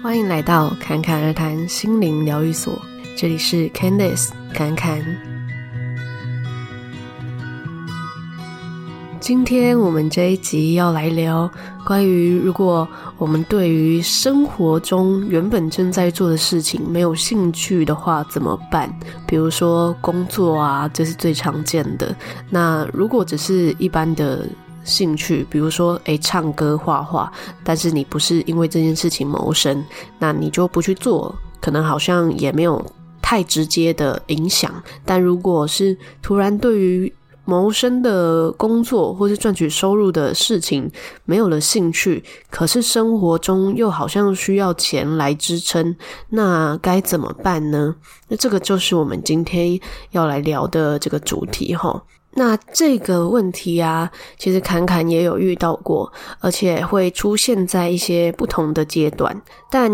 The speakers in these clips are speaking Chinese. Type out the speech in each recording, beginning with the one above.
欢迎来到侃侃而谈心灵疗愈所，这里是 Candice 侃侃。今天我们这一集要来聊关于，如果我们对于生活中原本正在做的事情没有兴趣的话，怎么办？比如说工作啊，这是最常见的。那如果只是一般的。兴趣，比如说，诶，唱歌、画画，但是你不是因为这件事情谋生，那你就不去做，可能好像也没有太直接的影响。但如果是突然对于谋生的工作或是赚取收入的事情没有了兴趣，可是生活中又好像需要钱来支撑，那该怎么办呢？那这个就是我们今天要来聊的这个主题齁。那这个问题啊，其实侃侃也有遇到过，而且会出现在一些不同的阶段。但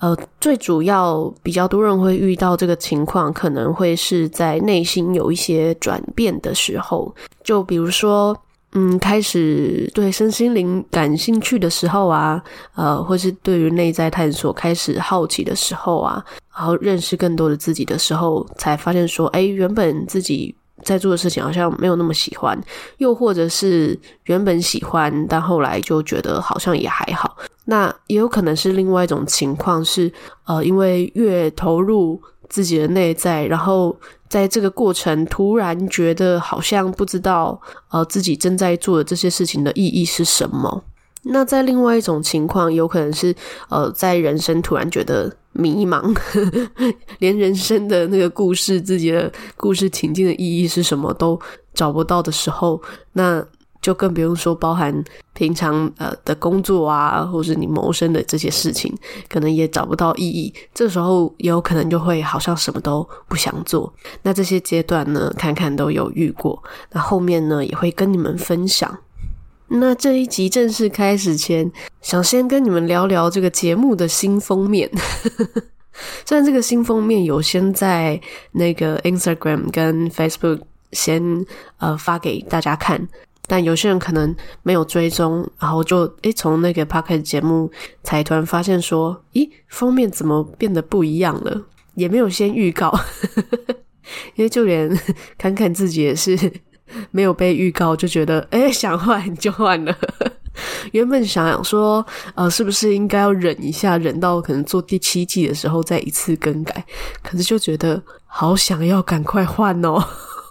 呃，最主要比较多人会遇到这个情况，可能会是在内心有一些转变的时候，就比如说，嗯，开始对身心灵感兴趣的时候啊，呃，或是对于内在探索开始好奇的时候啊，然后认识更多的自己的时候，才发现说，哎，原本自己。在做的事情好像没有那么喜欢，又或者是原本喜欢，但后来就觉得好像也还好。那也有可能是另外一种情况是，呃，因为越投入自己的内在，然后在这个过程突然觉得好像不知道，呃，自己正在做的这些事情的意义是什么。那在另外一种情况，有可能是，呃，在人生突然觉得。迷茫，呵呵，连人生的那个故事、自己的故事情境的意义是什么都找不到的时候，那就更不用说包含平常呃的工作啊，或是你谋生的这些事情，可能也找不到意义。这时候也有可能就会好像什么都不想做。那这些阶段呢，看看都有遇过。那后面呢，也会跟你们分享。那这一集正式开始前，想先跟你们聊聊这个节目的新封面。虽然这个新封面有先在那个 Instagram 跟 Facebook 先呃发给大家看，但有些人可能没有追踪，然后就诶从那个 Podcast 节目才突然发现说，咦，封面怎么变得不一样了？也没有先预告，因为就连 侃侃自己也是。没有被预告就觉得，诶，想换就换了。原本想想说，呃，是不是应该要忍一下，忍到可能做第七季的时候再一次更改？可是就觉得好想要赶快换哦。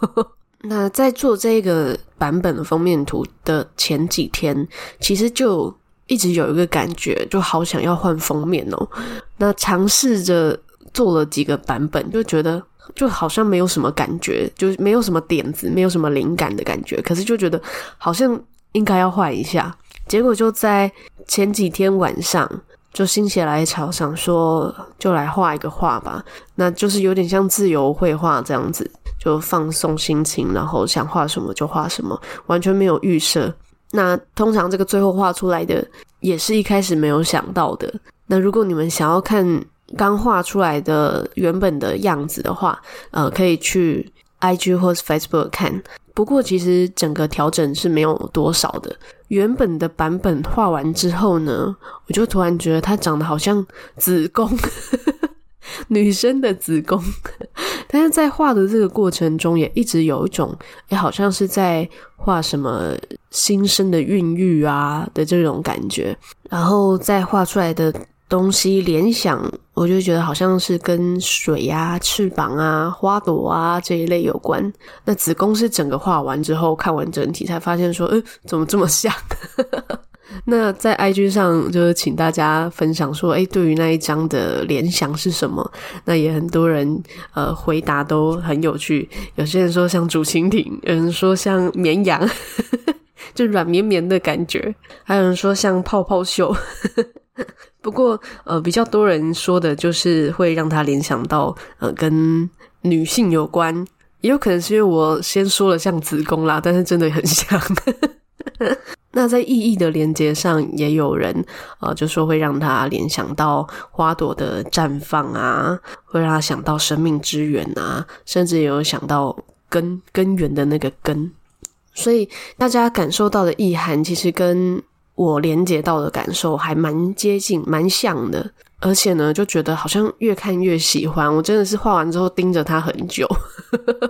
那在做这个版本的封面图的前几天，其实就一直有一个感觉，就好想要换封面哦。那尝试着做了几个版本，就觉得。就好像没有什么感觉，就是没有什么点子，没有什么灵感的感觉。可是就觉得好像应该要换一下。结果就在前几天晚上，就心血来潮，想说就来画一个画吧。那就是有点像自由绘画这样子，就放松心情，然后想画什么就画什么，完全没有预设。那通常这个最后画出来的，也是一开始没有想到的。那如果你们想要看，刚画出来的原本的样子的话，呃，可以去 IG 或是 Facebook 看。不过其实整个调整是没有多少的。原本的版本画完之后呢，我就突然觉得它长得好像子宫，女生的子宫。但是在画的这个过程中，也一直有一种，诶，好像是在画什么新生的孕育啊的这种感觉。然后再画出来的。东西联想，我就觉得好像是跟水啊、翅膀啊、花朵啊这一类有关。那子宫是整个画完之后看完整体才发现说，诶，怎么这么像？那在 IG 上就是请大家分享说，诶，对于那一张的联想是什么？那也很多人呃回答都很有趣，有些人说像竹蜻蜓，有人说像绵羊，就软绵绵的感觉，还有人说像泡泡袖。不过，呃，比较多人说的就是会让他联想到，呃，跟女性有关，也有可能是因为我先说了像子宫啦，但是真的很像。那在意义的连接上，也有人，呃，就说会让他联想到花朵的绽放啊，会让他想到生命之源啊，甚至也有想到根根源的那个根，所以大家感受到的意涵，其实跟。我连接到的感受还蛮接近、蛮像的，而且呢，就觉得好像越看越喜欢。我真的是画完之后盯着它很久，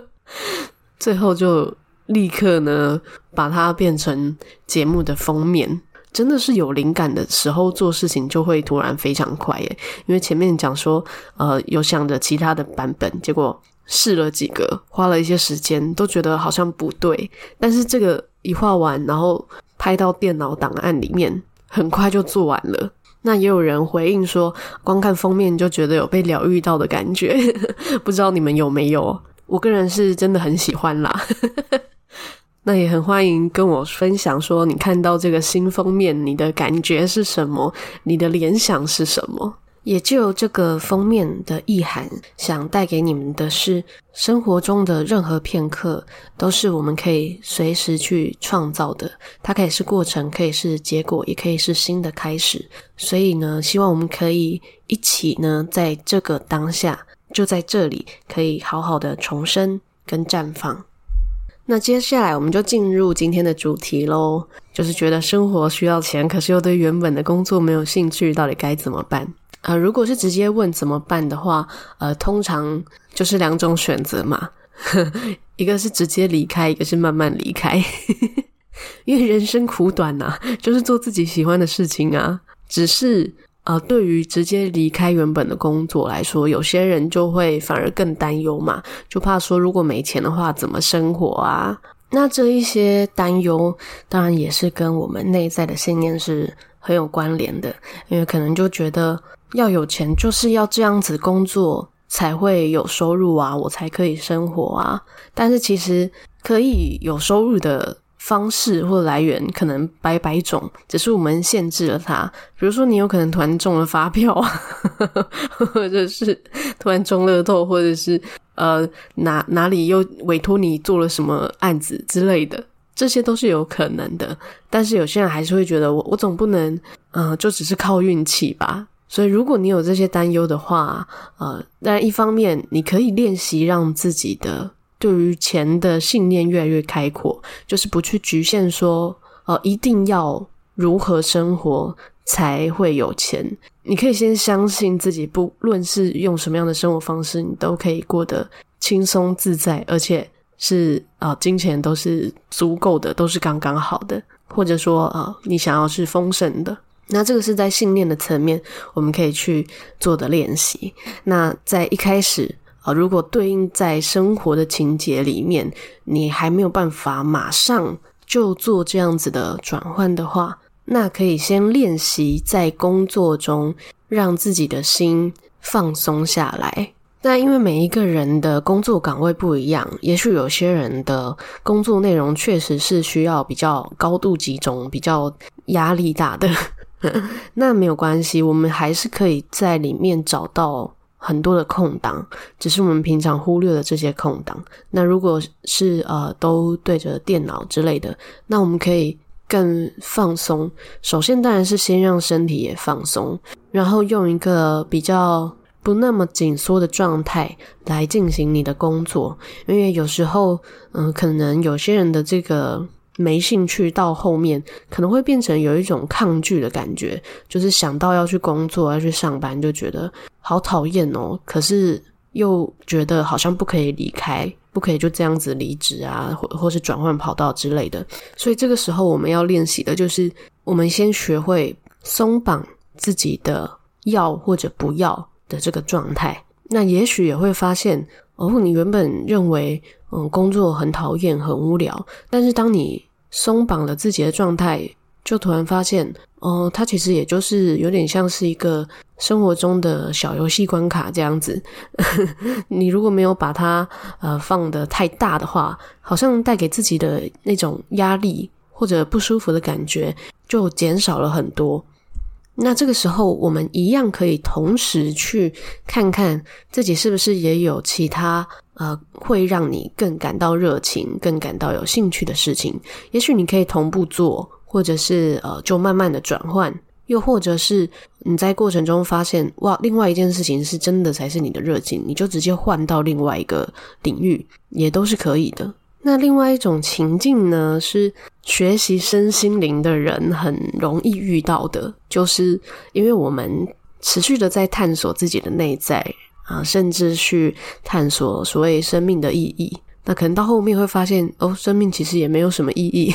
最后就立刻呢把它变成节目的封面。真的是有灵感的时候做事情就会突然非常快耶。因为前面讲说，呃，有想着其他的版本，结果试了几个，花了一些时间，都觉得好像不对。但是这个一画完，然后拍到电脑档案里面，很快就做完了。那也有人回应说，光看封面就觉得有被疗愈到的感觉，不知道你们有没有？我个人是真的很喜欢啦。那也很欢迎跟我分享说，你看到这个新封面，你的感觉是什么？你的联想是什么？也就这个封面的意涵，想带给你们的是，生活中的任何片刻都是我们可以随时去创造的。它可以是过程，可以是结果，也可以是新的开始。所以呢，希望我们可以一起呢，在这个当下，就在这里，可以好好的重生跟绽放。那接下来我们就进入今天的主题喽，就是觉得生活需要钱，可是又对原本的工作没有兴趣，到底该怎么办？呃，如果是直接问怎么办的话，呃，通常就是两种选择嘛，一个是直接离开，一个是慢慢离开，因为人生苦短呐，就是做自己喜欢的事情啊。只是呃，对于直接离开原本的工作来说，有些人就会反而更担忧嘛，就怕说如果没钱的话怎么生活啊？那这一些担忧，当然也是跟我们内在的信念是很有关联的，因为可能就觉得。要有钱，就是要这样子工作才会有收入啊，我才可以生活啊。但是其实可以有收入的方式或来源可能百百种，只是我们限制了它。比如说，你有可能突然中了发票啊，或者是突然中乐透，或者是呃哪哪里又委托你做了什么案子之类的，这些都是有可能的。但是有些人还是会觉得我，我总不能嗯、就只是靠运气吧。所以，如果你有这些担忧的话，呃，但一方面你可以练习让自己的对于钱的信念越来越开阔，就是不去局限说，呃，一定要如何生活才会有钱。你可以先相信自己，不论是用什么样的生活方式，你都可以过得轻松自在，而且是啊，呃，金钱都是足够的，都是刚刚好的，或者说啊，呃，你想要是丰盛的。那这个是在信念的层面，我们可以去做的练习。那在一开始啊，如果对应在生活的情节里面，你还没有办法马上就做这样子的转换的话，那可以先练习在工作中让自己的心放松下来。那因为每一个人的工作岗位不一样，也许有些人的工作内容确实是需要比较高度集中、比较压力大的。那没有关系，我们还是可以在里面找到很多的空档，只是我们平常忽略了这些空档。那如果是呃都对着电脑之类的，那我们可以更放松。首先当然是先让身体也放松，然后用一个比较不那么紧缩的状态来进行你的工作，因为有时候嗯、可能有些人的这个。没兴趣到后面可能会变成有一种抗拒的感觉，就是想到要去工作，要去上班，就觉得好讨厌哦。可是又觉得好像不可以离开，不可以就这样子离职啊，或或是转换跑道之类的。所以这个时候我们要练习的就是，我们先学会松绑自己的要或者不要的这个状态。那也许也会发现，哦，你原本认为。嗯，工作很讨厌，很无聊。但是当你松绑了自己的状态，就突然发现，哦，它其实也就是有点像是一个生活中的小游戏关卡这样子。你如果没有把它呃放得太大的话，好像带给自己的那种压力或者不舒服的感觉就减少了很多。那这个时候，我们一样可以同时去看看自己是不是也有其他呃会让你更感到热情、更感到有兴趣的事情。也许你可以同步做，或者是呃就慢慢的转换，又或者是你在过程中发现哇，另外一件事情是真的才是你的热情，你就直接换到另外一个领域，也都是可以的。那另外一种情境呢，是学习身心灵的人很容易遇到的，就是因为我们持续的在探索自己的内在啊，甚至去探索所谓生命的意义。那可能到后面会发现，哦，生命其实也没有什么意义。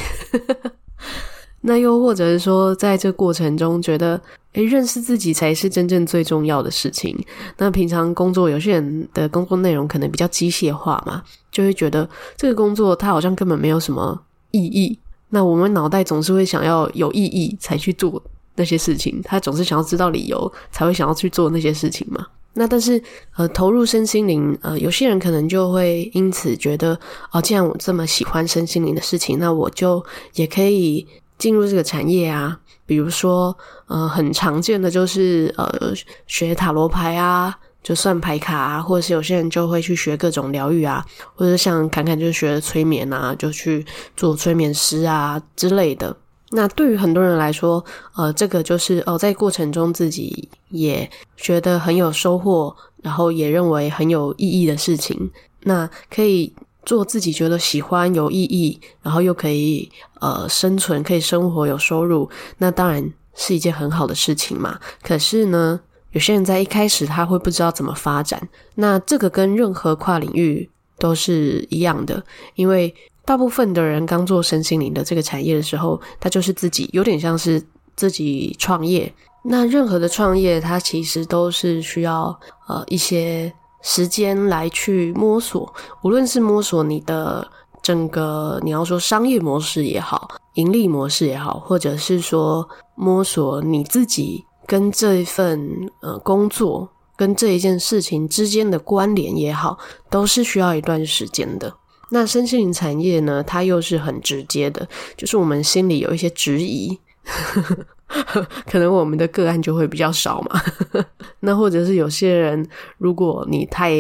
那又或者是说，在这过程中觉得，诶，认识自己才是真正最重要的事情。那平常工作，有些人的工作内容可能比较机械化嘛，就会觉得这个工作它好像根本没有什么意义。那我们脑袋总是会想要有意义才去做那些事情，他总是想要知道理由才会想要去做那些事情嘛。那但是呃，投入身心灵，呃，有些人可能就会因此觉得，哦，既然我这么喜欢身心灵的事情，那我就也可以。进入这个产业啊，比如说，呃，很常见的就是呃，学塔罗牌啊，就算牌卡啊，或者是有些人就会去学各种疗愈啊，或者像侃侃就学催眠啊，就去做催眠师啊之类的。那对于很多人来说，呃，这个就是哦，在过程中自己也觉得很有收获，然后也认为很有意义的事情，那可以。做自己觉得喜欢、有意义，然后又可以呃生存、可以生活、有收入，那当然是一件很好的事情嘛。可是呢，有些人在一开始他会不知道怎么发展，那这个跟任何跨领域都是一样的，因为大部分的人刚做身心灵的这个产业的时候，他就是自己有点像是自己创业。那任何的创业，它其实都是需要呃一些。时间来去摸索，无论是摸索你的整个，你要说商业模式也好，盈利模式也好，或者是说摸索你自己跟这一份呃工作跟这一件事情之间的关联也好，都是需要一段时间的。那身心灵产业呢，它又是很直接的，就是我们心里有一些质疑。可能我们的个案就会比较少嘛，那或者是有些人，如果你太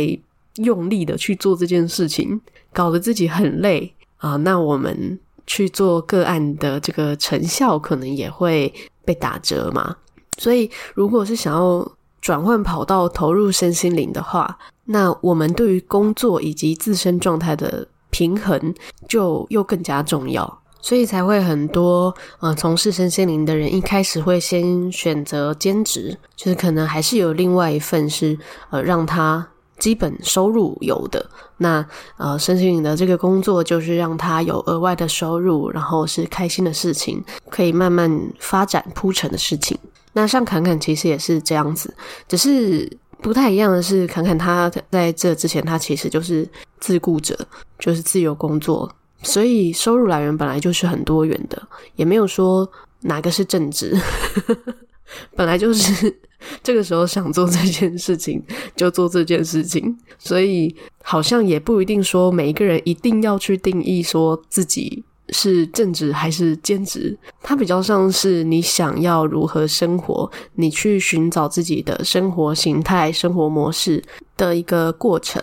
用力的去做这件事情，搞得自己很累啊，那我们去做个案的这个成效可能也会被打折嘛。所以，如果是想要转换跑道投入身心灵的话，那我们对于工作以及自身状态的平衡就又更加重要。所以才会很多呃从事身心灵的人一开始会先选择兼职，就是可能还是有另外一份是呃让他基本收入有的。那呃身心灵的这个工作就是让他有额外的收入，然后是开心的事情，可以慢慢发展铺陈的事情。那像侃侃其实也是这样子，只是不太一样的是，侃侃他在这之前他其实就是自雇者，就是自由工作。所以收入来源本来就是很多元的，也没有说哪个是正职，本来就是这个时候想做这件事情就做这件事情，所以好像也不一定说每一个人一定要去定义说自己是正职还是兼职，它比较像是你想要如何生活，你去寻找自己的生活形态、生活模式的一个过程。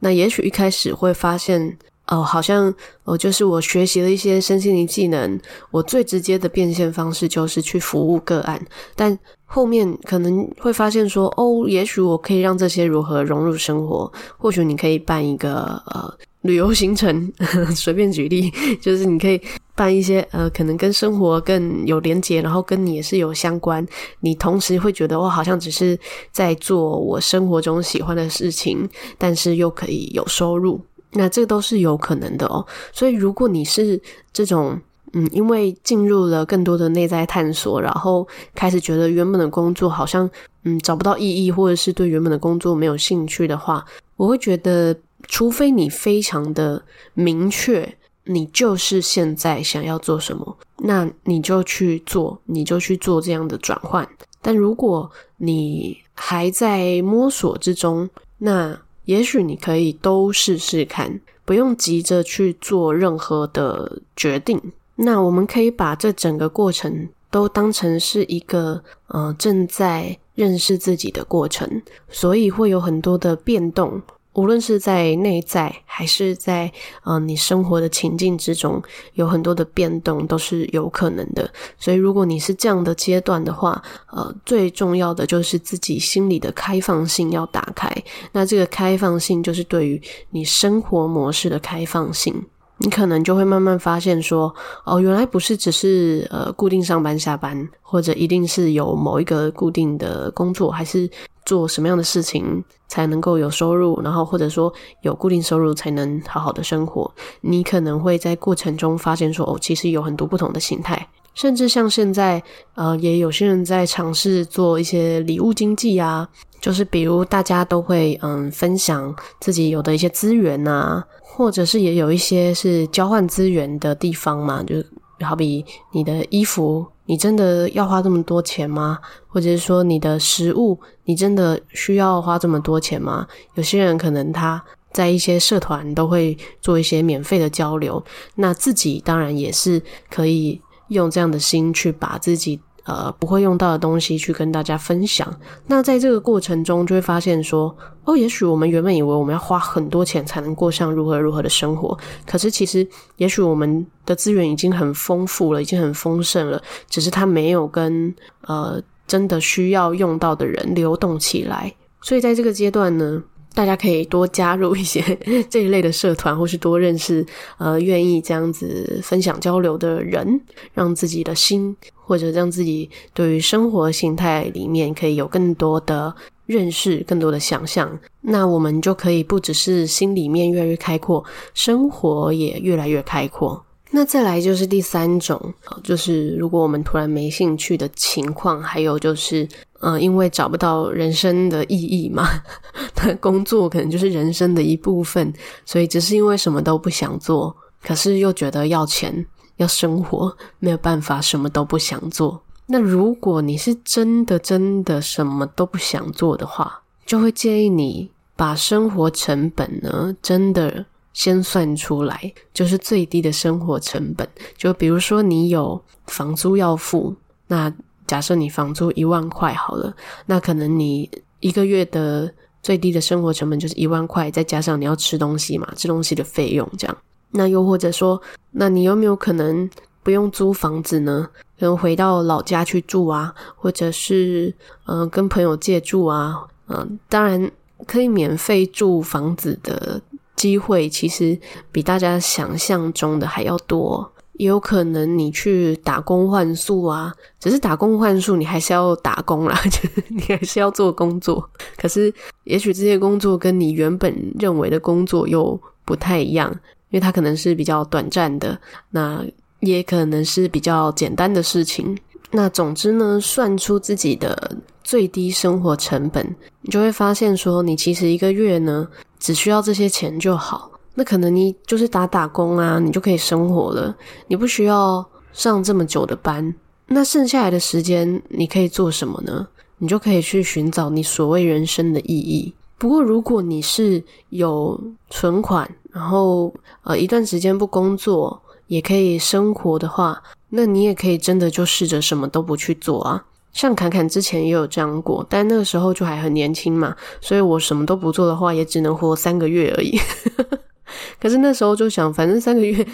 那也许一开始会发现。哦，好像哦，就是我学习了一些身心灵技能，我最直接的变现方式就是去服务个案。但后面可能会发现说，哦，也许我可以让这些如何融入生活。或许你可以办一个呃旅游行程，呵呵，随便举例，就是你可以办一些呃，可能跟生活更有连结，然后跟你也是有相关。你同时会觉得我好像只是在做我生活中喜欢的事情，但是又可以有收入。那这都是有可能的哦，所以如果你是这种，嗯，因为进入了更多的内在探索，然后开始觉得原本的工作好像，嗯，找不到意义，或者是对原本的工作没有兴趣的话，我会觉得，除非你非常的明确，你就是现在想要做什么，那你就去做，你就去做这样的转换。但如果你还在摸索之中，那也许你可以都试试看，不用急着去做任何的决定。那我们可以把这整个过程都当成是一个，呃，正在认识自己的过程，所以会有很多的变动。无论是在内在还是在呃你生活的情境之中，有很多的变动都是有可能的。所以如果你是这样的阶段的话，呃，最重要的就是自己心里的开放性要打开。那这个开放性就是对于你生活模式的开放性。你可能就会慢慢发现说，哦，原来不是只是呃固定上班下班，或者一定是有某一个固定的工作，还是做什么样的事情才能够有收入，然后或者说有固定收入才能好好的生活。你可能会在过程中发现说，哦，其实有很多不同的形态，甚至像现在，呃，也有些人在尝试做一些礼物经济啊，就是比如大家都会嗯分享自己有的一些资源啊。或者是也有一些是交换资源的地方嘛，就好比你的衣服，你真的要花这么多钱吗？或者是说你的食物，你真的需要花这么多钱吗？有些人可能他在一些社团都会做一些免费的交流，那自己当然也是可以用这样的心去把自己。呃，不会用到的东西去跟大家分享。那在这个过程中，就会发现说，哦，也许我们原本以为我们要花很多钱才能过上如何如何的生活，可是其实，也许我们的资源已经很丰富了，已经很丰盛了，只是它没有跟呃真的需要用到的人流动起来。所以在这个阶段呢，大家可以多加入一些 这一类的社团，或是多认识呃愿意这样子分享交流的人，让自己的心或者让自己对于生活形态里面可以有更多的认识、更多的想象。那我们就可以不只是心里面越来越开阔，生活也越来越开阔。那再来就是第三种，就是如果我们突然没兴趣的情况，还有就是。嗯，因为找不到人生的意义嘛，那工作可能就是人生的一部分，所以只是因为什么都不想做，可是又觉得要钱要生活，没有办法什么都不想做。那如果你是真的真的什么都不想做的话，就会建议你把生活成本呢真的先算出来，就是最低的生活成本。就比如说你有房租要付，那。假设你房租一万块好了，那可能你一个月的最低的生活成本就是一万块，再加上你要吃东西嘛，吃东西的费用这样。那又或者说，那你有没有可能不用租房子呢？可能回到老家去住啊，或者是嗯、跟朋友借住啊，嗯、当然可以免费住房子的机会，其实比大家想象中的还要多。也有可能你去打工换宿啊，只是打工换宿，你还是要打工啦，就是你还是要做工作。可是，也许这些工作跟你原本认为的工作又不太一样，因为它可能是比较短暂的，那也可能是比较简单的事情。那总之呢，算出自己的最低生活成本，你就会发现说，你其实一个月呢，只需要这些钱就好。那可能你就是打打工啊，你就可以生活了，你不需要上这么久的班。那剩下来的时间你可以做什么呢？你就可以去寻找你所谓人生的意义。不过如果你是有存款，然后呃一段时间不工作也可以生活的话，那你也可以真的就试着什么都不去做啊。像侃侃之前也有这样过，但那个时候就还很年轻嘛，所以我什么都不做的话，也只能活三个月而已。可是那时候就想，反正三个月，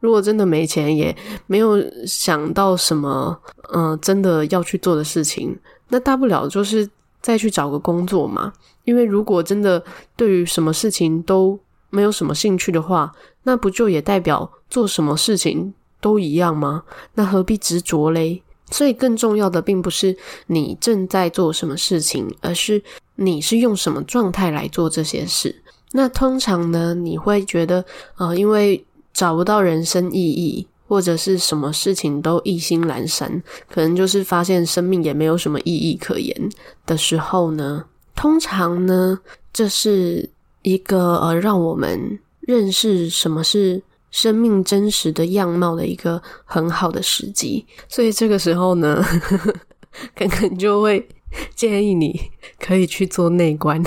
如果真的没钱，也没有想到什么，嗯、呃，真的要去做的事情，那大不了就是再去找个工作嘛。因为如果真的对于什么事情都没有什么兴趣的话，那不就也代表做什么事情都一样吗？那何必执着嘞？所以更重要的并不是你正在做什么事情，而是你是用什么状态来做这些事。那通常呢，你会觉得，呃，因为找不到人生意义，或者是什么事情都意兴阑珊，可能就是发现生命也没有什么意义可言的时候呢，通常呢，这是一个呃，让我们认识什么是生命真实的样貌的一个很好的时机。所以这个时候呢，呵呵，可能就会建议你可以去做内观。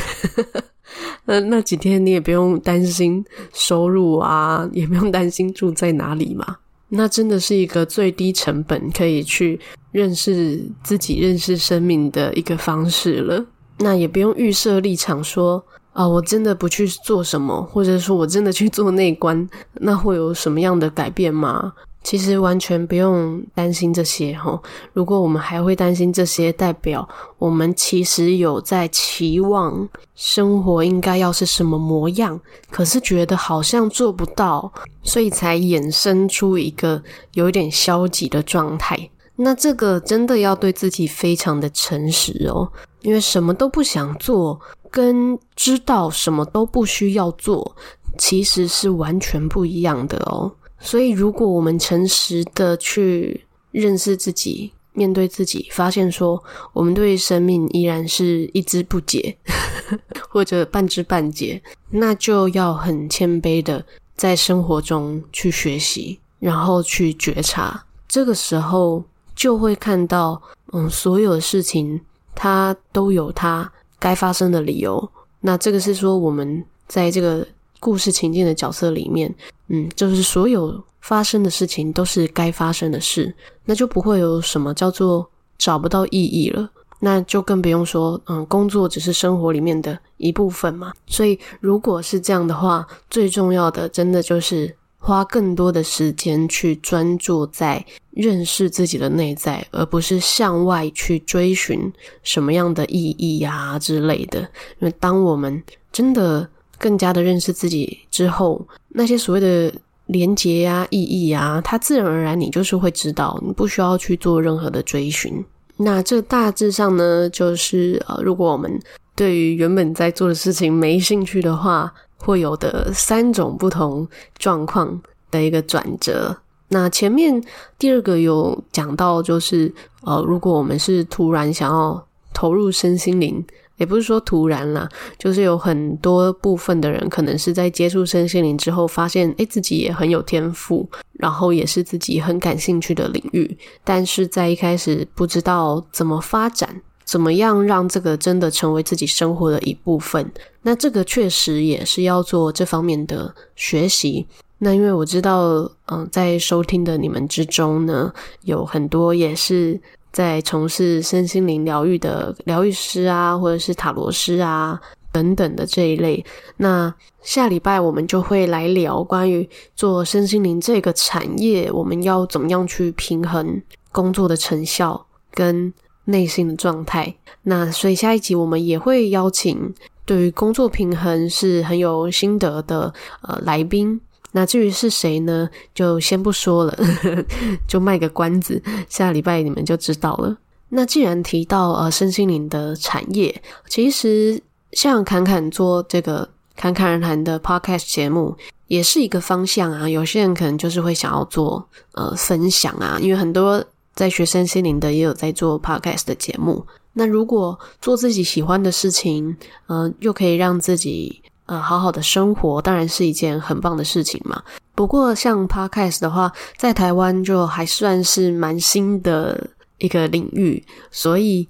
那那几天你也不用担心收入啊，也不用担心住在哪里嘛。那真的是一个最低成本可以去认识自己、认识生命的一个方式了。那也不用预设立场说啊，我真的不去做什么，或者说我真的去做内观，那会有什么样的改变吗？其实完全不用担心这些齁。如果我们还会担心这些，代表我们其实有在期望生活应该要是什么模样，可是觉得好像做不到，所以才衍生出一个有点消极的状态。那这个真的要对自己非常的诚实哦，因为什么都不想做，跟知道什么都不需要做，其实是完全不一样的哦。所以，如果我们诚实的去认识自己、面对自己，发现说我们对生命依然是一知不解，或者半知半解，那就要很谦卑的在生活中去学习，然后去觉察。这个时候就会看到，嗯，所有的事情它都有它该发生的理由。那这个是说我们在这个。故事情境的角色里面，嗯，就是所有发生的事情都是该发生的事，那就不会有什么叫做找不到意义了。那就更不用说，嗯，工作只是生活里面的一部分嘛。所以，如果是这样的话，最重要的真的就是花更多的时间去专注在认识自己的内在，而不是向外去追寻什么样的意义呀之类的。因为当我们真的更加的认识自己之后，那些所谓的连结啊、意义啊，它自然而然你就是会知道，你不需要去做任何的追寻。那这大致上呢，就是呃，如果我们对于原本在做的事情没兴趣的话，会有的三种不同状况的一个转折。那前面第二个有讲到，就是呃，如果我们是突然想要投入身心灵。也不是说突然啦，就是有很多部分的人可能是在接触身心灵之后，发现诶自己也很有天赋，然后也是自己很感兴趣的领域，但是在一开始不知道怎么发展，怎么样让这个真的成为自己生活的一部分。那这个确实也是要做这方面的学习。那因为我知道，嗯，在收听的你们之中呢，有很多也是。在从事身心灵疗愈的疗愈师啊，或者是塔罗师啊等等的这一类，那下礼拜我们就会来聊关于做身心灵这个产业，我们要怎么样去平衡工作的成效跟内心的状态。那所以下一集我们也会邀请对于工作平衡是很有心得的呃来宾。那至于是谁呢？就先不说了，就卖个关子，下礼拜你们就知道了。那既然提到呃身心灵的产业，其实像侃侃做这个侃侃而谈的 podcast 节目，也是一个方向啊。有些人可能就是会想要做呃分享啊，因为很多在学身心灵的也有在做 podcast 的节目。那如果做自己喜欢的事情，嗯、又可以让自己。呃，好好的生活当然是一件很棒的事情嘛。不过，像 Podcast 的话，在台湾就还算是蛮新的一个领域，所以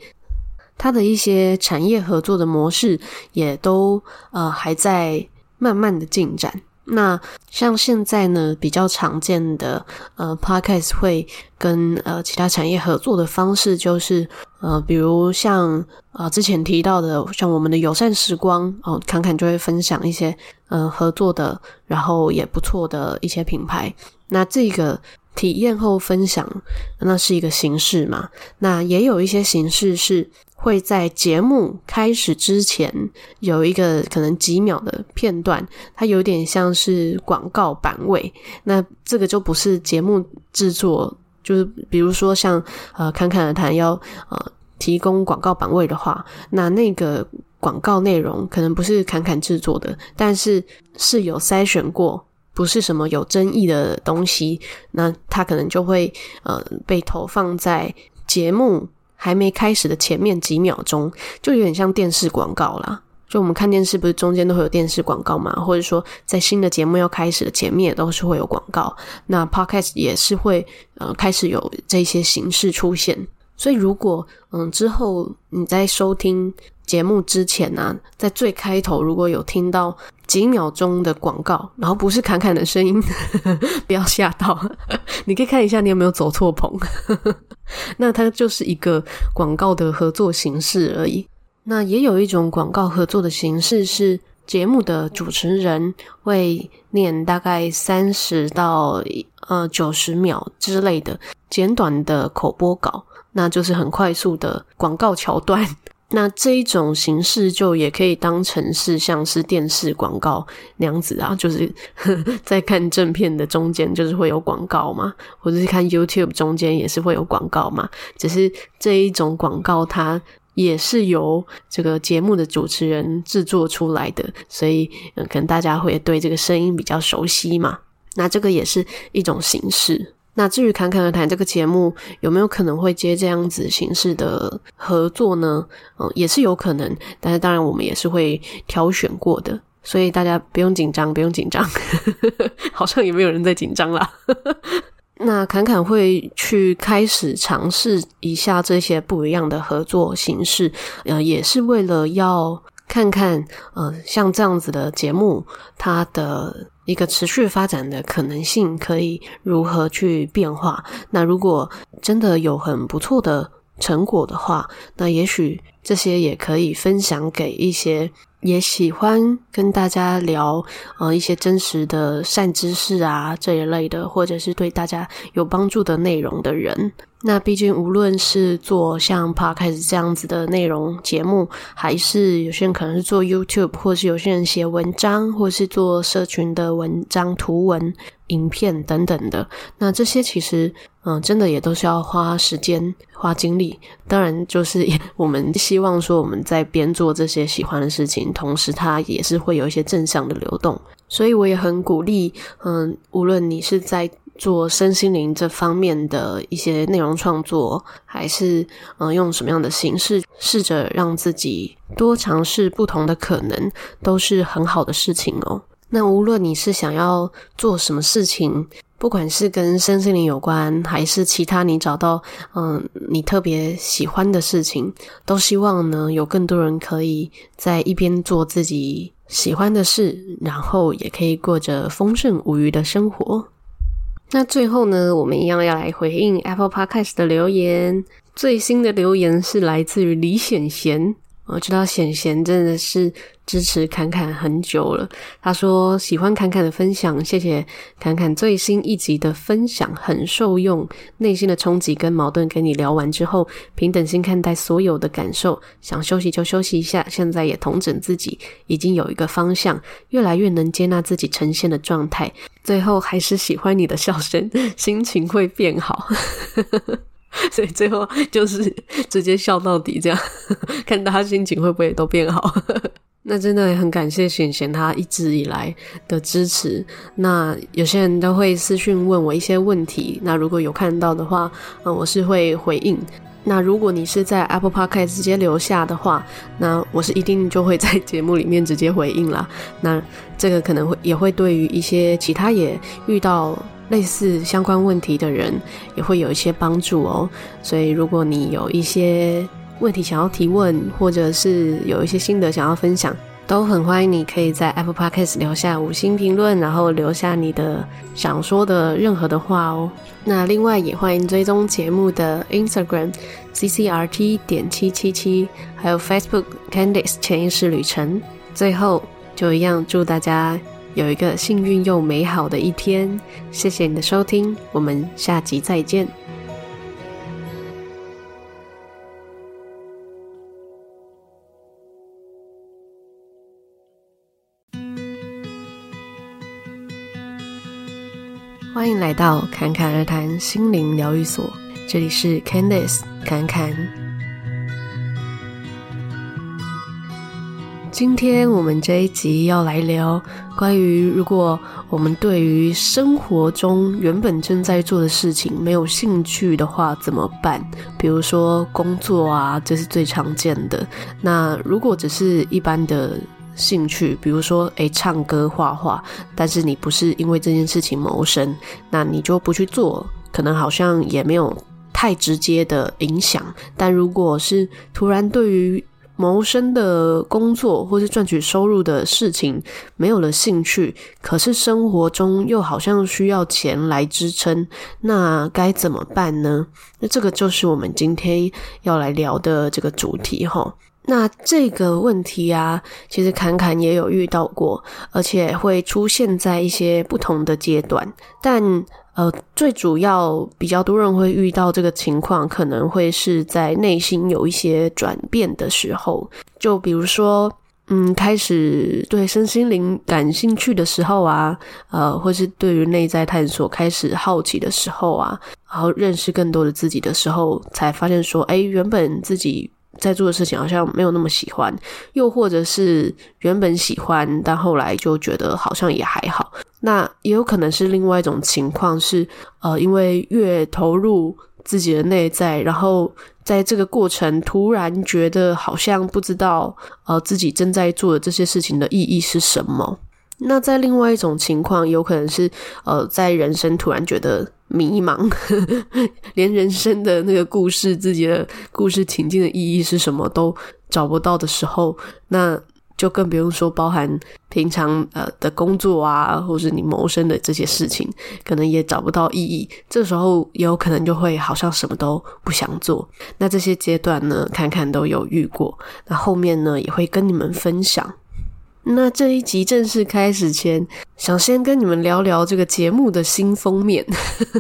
它的一些产业合作的模式也都呃还在慢慢的进展。那像现在呢，比较常见的呃，Podcast 会跟呃其他产业合作的方式，就是呃，比如像呃之前提到的，像我们的友善时光哦，侃侃就会分享一些呃合作的，然后也不错的一些品牌。那这个体验后分享，那是一个形式嘛。那也有一些形式是。会在节目开始之前有一个可能几秒的片段，它有点像是广告版位。那这个就不是节目制作，就是比如说像呃侃侃而谈要呃提供广告版位的话，那那个广告内容可能不是侃侃制作的，但是是有筛选过，不是什么有争议的东西，那它可能就会呃被投放在节目。还没开始的前面几秒钟，就有点像电视广告啦。就我们看电视，不是中间都会有电视广告嘛？或者说，在新的节目要开始的前面，也都是会有广告。那 Podcast 也是会呃开始有这些形式出现。所以，如果嗯之后你在收听节目之前呢、在最开头如果有听到几秒钟的广告，然后不是侃侃的声音，不要吓到。你可以看一下你有没有走错棚。那它就是一个广告的合作形式而已。那也有一种广告合作的形式是节目的主持人会念大概三十到呃九十秒之类的简短的口播稿，那就是很快速的广告桥段。那这一种形式就也可以当成是像是电视广告那样子啊，就是呵 在看正片的中间就是会有广告嘛，或者是看 YouTube 中间也是会有广告嘛，只是这一种广告它也是由这个节目的主持人制作出来的，所以，可能大家会对这个声音比较熟悉嘛，那这个也是一种形式。那至于侃侃而谈这个节目有没有可能会接这样子形式的合作呢？嗯，也是有可能，但是当然我们也是会挑选过的，所以大家不用紧张，不用紧张，好像也没有人在紧张啦。那侃侃会去开始尝试一下这些不一样的合作形式，呃，也是为了要看看，呃，像这样子的节目，它的。一个持续发展的可能性可以如何去变化？那如果真的有很不错的成果的话，那也许这些也可以分享给一些也喜欢跟大家聊呃一些真实的善知识啊这一类的，或者是对大家有帮助的内容的人。那毕竟，无论是做像 Podcast 这样子的内容节目，还是有些人可能是做 YouTube，或是有些人写文章，或是做社群的文章、图文、影片等等的，那这些其实，嗯、真的也都是要花时间、花精力。当然，就是我们希望说，我们在边做这些喜欢的事情，同时它也是会有一些正向的流动。所以，我也很鼓励，嗯、呃，无论你是在做身心灵这方面的一些内容创作，还是嗯、用什么样的形式，试着让自己多尝试不同的可能，都是很好的事情哦。那无论你是想要做什么事情，不管是跟身心灵有关，还是其他你找到嗯你特别喜欢的事情，都希望呢有更多人可以在一边做自己喜欢的事，然后也可以过着丰盛无虞的生活。那最后呢，我们一样要来回应 Apple Podcast 的留言。最新的留言是来自于李显贤，我知道显贤真的是支持侃侃很久了。他说喜欢侃侃的分享，谢谢侃侃最新一集的分享，很受用。内心的冲击跟矛盾跟你聊完之后，平等心看待所有的感受，想休息就休息一下。现在也统整自己，已经有一个方向，越来越能接纳自己呈现的状态。最后还是喜欢你的笑声，心情会变好。所以最后就是直接笑到底，这样 看大家心情会不会都变好。那真的很感谢显贤他一直以来的支持。那有些人都会私讯问我一些问题，那如果有看到的话，嗯，我是会回应。那如果你是在 Apple Podcast 直接留下的话，那我是一定就会在节目里面直接回应啦。那这个可能会也会对于一些其他也遇到类似相关问题的人，也会有一些帮助哦。所以如果你有一些问题想要提问，或者是有一些心得想要分享，都很欢迎你可以在 Apple Podcast 留下五星评论，然后留下你的想说的任何的话哦。那另外也欢迎追踪节目的 Instagram CCRT 点七七七，还有 Facebook Candice 潜意识旅程。最后就一样，祝大家有一个幸运又美好的一天。谢谢你的收听，我们下集再见。欢迎来到侃侃而谈心灵疗愈所，这里是 Candice 侃侃。今天我们这一集要来聊关于，如果我们对于生活中原本正在做的事情没有兴趣的话，怎么办？比如说工作啊，这是最常见的。那如果只是一般的。兴趣，比如说，诶，唱歌、画画，但是你不是因为这件事情谋生，那你就不去做，可能好像也没有太直接的影响。但如果是突然对于谋生的工作或是赚取收入的事情没有了兴趣，可是生活中又好像需要钱来支撑，那该怎么办呢？那这个就是我们今天要来聊的这个主题哈。那这个问题啊，其实侃侃也有遇到过，而且会出现在一些不同的阶段。但呃，最主要比较多人会遇到这个情况，可能会是在内心有一些转变的时候，就比如说，嗯，开始对身心灵感兴趣的时候啊，呃，或是对于内在探索开始好奇的时候啊，然后认识更多的自己的时候，才发现说，哎，原本自己。在做的事情好像没有那么喜欢，又或者是原本喜欢，但后来就觉得好像也还好。那也有可能是另外一种情况是，呃，因为越投入自己的内在，然后在这个过程突然觉得好像不知道，呃，自己正在做的这些事情的意义是什么。那在另外一种情况，有可能是，呃，在人生突然觉得。迷茫，呵呵，连人生的那个故事、自己的故事情境的意义是什么都找不到的时候，那就更不用说包含平常呃的工作啊，或是你谋生的这些事情，可能也找不到意义。这时候也有可能就会好像什么都不想做。那这些阶段呢，坎坎都有遇过。那后面呢，也会跟你们分享。那这一集正式开始前，想先跟你们聊聊这个节目的新封面。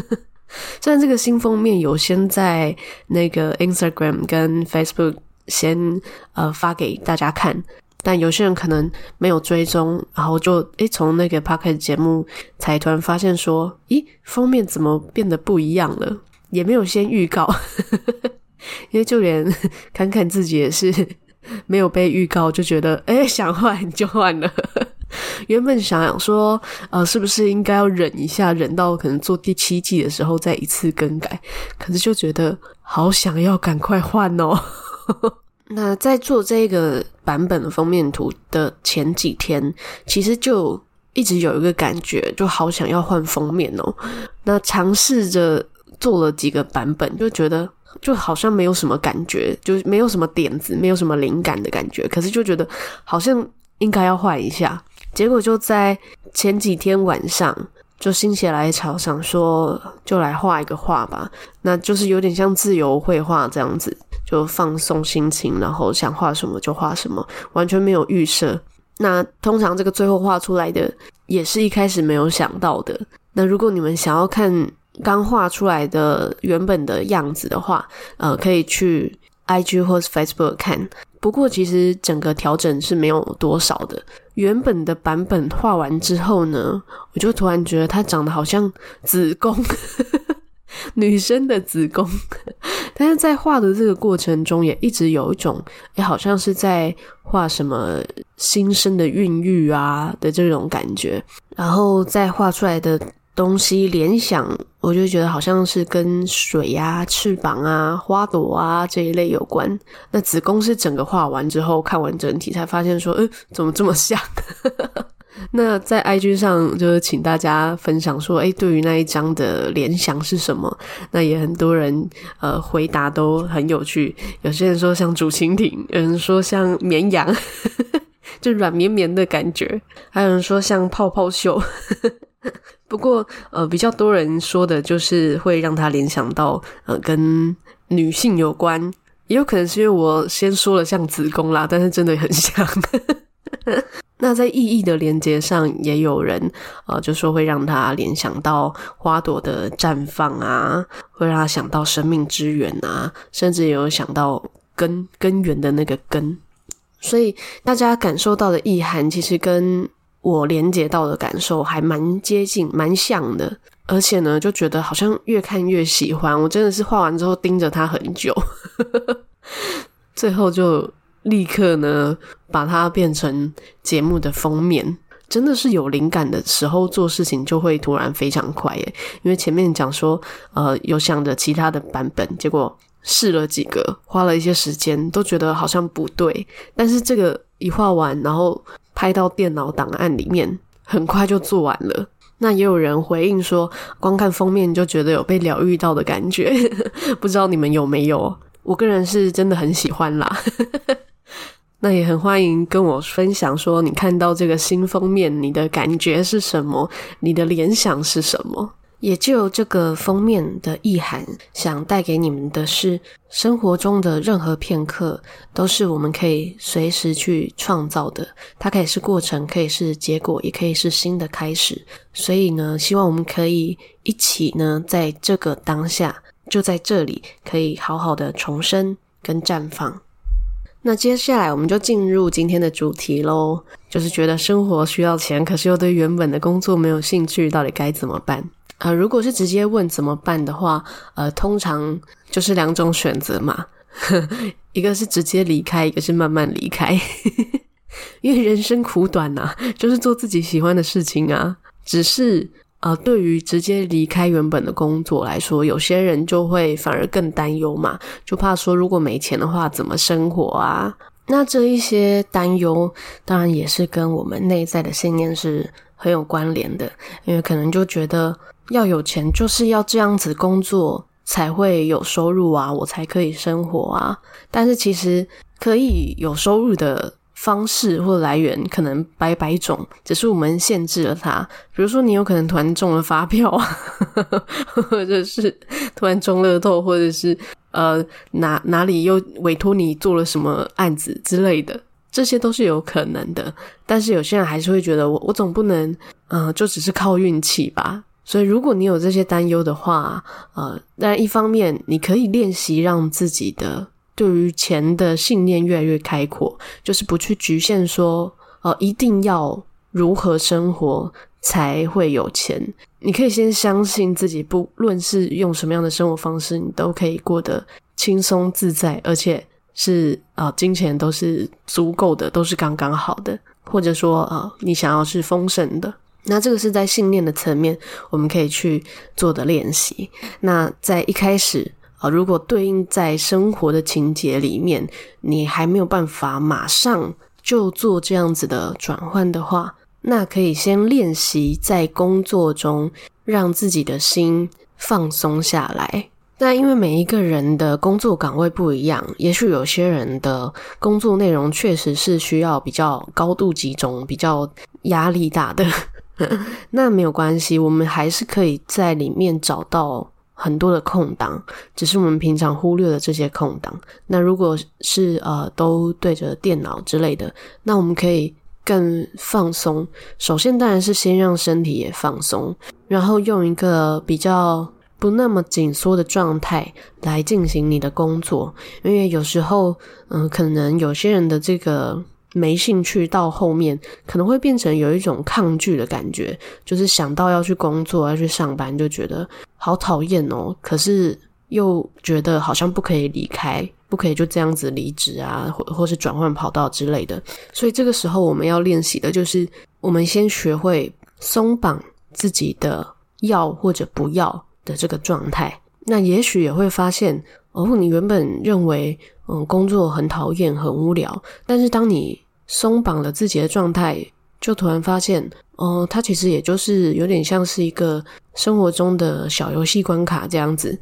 虽然这个新封面有先在那个 Instagram 跟 Facebook 先呃发给大家看，但有些人可能没有追踪，然后就诶从那个 Podcast 节目才突然发现说，咦，封面怎么变得不一样了？也没有先预告，因为就连看看自己也是。没有被预告就觉得，哎，想换 就换了。原本想想说，呃，是不是应该要忍一下，忍到可能做第七季的时候再一次更改？可是就觉得好想要赶快换哦。那在做这个版本的封面图的前几天，其实就一直有一个感觉，就好想要换封面哦。那尝试着做了几个版本，就觉得。就好像没有什么感觉，就没有什么点子，没有什么灵感的感觉。可是就觉得好像应该要换一下。结果就在前几天晚上，就心血来潮，想说就来画一个画吧。那就是有点像自由绘画这样子，就放松心情，然后想画什么就画什么，完全没有预设。那通常这个最后画出来的，也是一开始没有想到的。那如果你们想要看，刚画出来的原本的样子的话，呃，可以去 IG 或是 Facebook 看。不过其实整个调整是没有多少的。原本的版本画完之后呢，我就突然觉得它长得好像子宫，女生的子宫。但是在画的这个过程中，也一直有一种，诶，好像是在画什么新生的孕育啊的这种感觉。然后再画出来的。东西联想，我就觉得好像是跟水啊、翅膀啊、花朵啊这一类有关。那子宫是整个画完之后看完整体才发现说，呃，怎么这么像？那在 IG 上就是请大家分享说，诶，对于那一张的联想是什么？那也很多人呃回答都很有趣，有些人说像竹蜻蜓，有人说像绵羊，就软绵绵的感觉，还有人说像泡泡袖。不过，呃，比较多人说的就是会让他联想到，呃，跟女性有关，也有可能是因为我先说了像子宫啦，但是真的很像。那在意义的连接上，也有人，呃，就说会让他联想到花朵的绽放啊，会让他想到生命之源啊，甚至也有想到根根源的那个根，所以大家感受到的意涵，其实跟。我连接到的感受还蛮接近、蛮像的，而且呢，就觉得好像越看越喜欢。我真的是画完之后盯着它很久，最后就立刻呢把它变成节目的封面。真的是有灵感的时候做事情就会突然非常快耶，因为前面讲说呃有想着其他的版本，结果试了几个，花了一些时间，都觉得好像不对，但是这个一画完，然后。拍到电脑档案里面，很快就做完了。那也有人回应说，光看封面就觉得有被疗愈到的感觉，不知道你们有没有？我个人是真的很喜欢啦。那也很欢迎跟我分享说，你看到这个新封面，你的感觉是什么？你的联想是什么？也就这个封面的意涵，想带给你们的是，生活中的任何片刻都是我们可以随时去创造的。它可以是过程，可以是结果，也可以是新的开始。所以呢，希望我们可以一起呢，在这个当下，就在这里，可以好好的重生跟绽放。那接下来我们就进入今天的主题喽，就是觉得生活需要钱，可是又对原本的工作没有兴趣，到底该怎么办？呃，如果是直接问怎么办的话，呃，通常就是两种选择嘛，一个是直接离开，一个是慢慢离开，因为人生苦短呐，就是做自己喜欢的事情啊。只是呃，对于直接离开原本的工作来说，有些人就会反而更担忧嘛，就怕说如果没钱的话怎么生活啊？那这一些担忧，当然也是跟我们内在的信念是很有关联的，因为可能就觉得。要有钱，就是要这样子工作才会有收入啊，我才可以生活啊。但是其实可以有收入的方式或来源可能百百种，只是我们限制了它。比如说，你有可能突然中了发票啊，或者是突然中乐透，或者是呃哪哪里又委托你做了什么案子之类的，这些都是有可能的。但是有些人还是会觉得我，我总不能呃就只是靠运气吧。所以，如果你有这些担忧的话，呃，但一方面你可以练习让自己的对于钱的信念越来越开阔，就是不去局限说，呃，一定要如何生活才会有钱。你可以先相信自己，不论是用什么样的生活方式，你都可以过得轻松自在，而且是啊，金钱都是足够的，都是刚刚好的，或者说啊，你想要是丰盛的。那这个是在信念的层面，我们可以去做的练习。那在一开始啊，如果对应在生活的情节里面，你还没有办法马上就做这样子的转换的话，那可以先练习在工作中让自己的心放松下来。那因为每一个人的工作岗位不一样，也许有些人的工作内容确实是需要比较高度集中、比较压力大的。那没有关系，我们还是可以在里面找到很多的空档，只是我们平常忽略了这些空档。那如果是呃都对着电脑之类的，那我们可以更放松。首先当然是先让身体也放松，然后用一个比较不那么紧缩的状态来进行你的工作，因为有时候嗯、可能有些人的这个。没兴趣到后面可能会变成有一种抗拒的感觉，就是想到要去工作、要去上班，就觉得好讨厌哦。可是又觉得好像不可以离开，不可以就这样子离职啊，或或是转换跑道之类的。所以这个时候我们要练习的就是，我们先学会松绑自己的要或者不要的这个状态。那也许也会发现，哦，你原本认为。嗯，工作很讨厌，很无聊。但是当你松绑了自己的状态，就突然发现，哦，它其实也就是有点像是一个生活中的小游戏关卡这样子。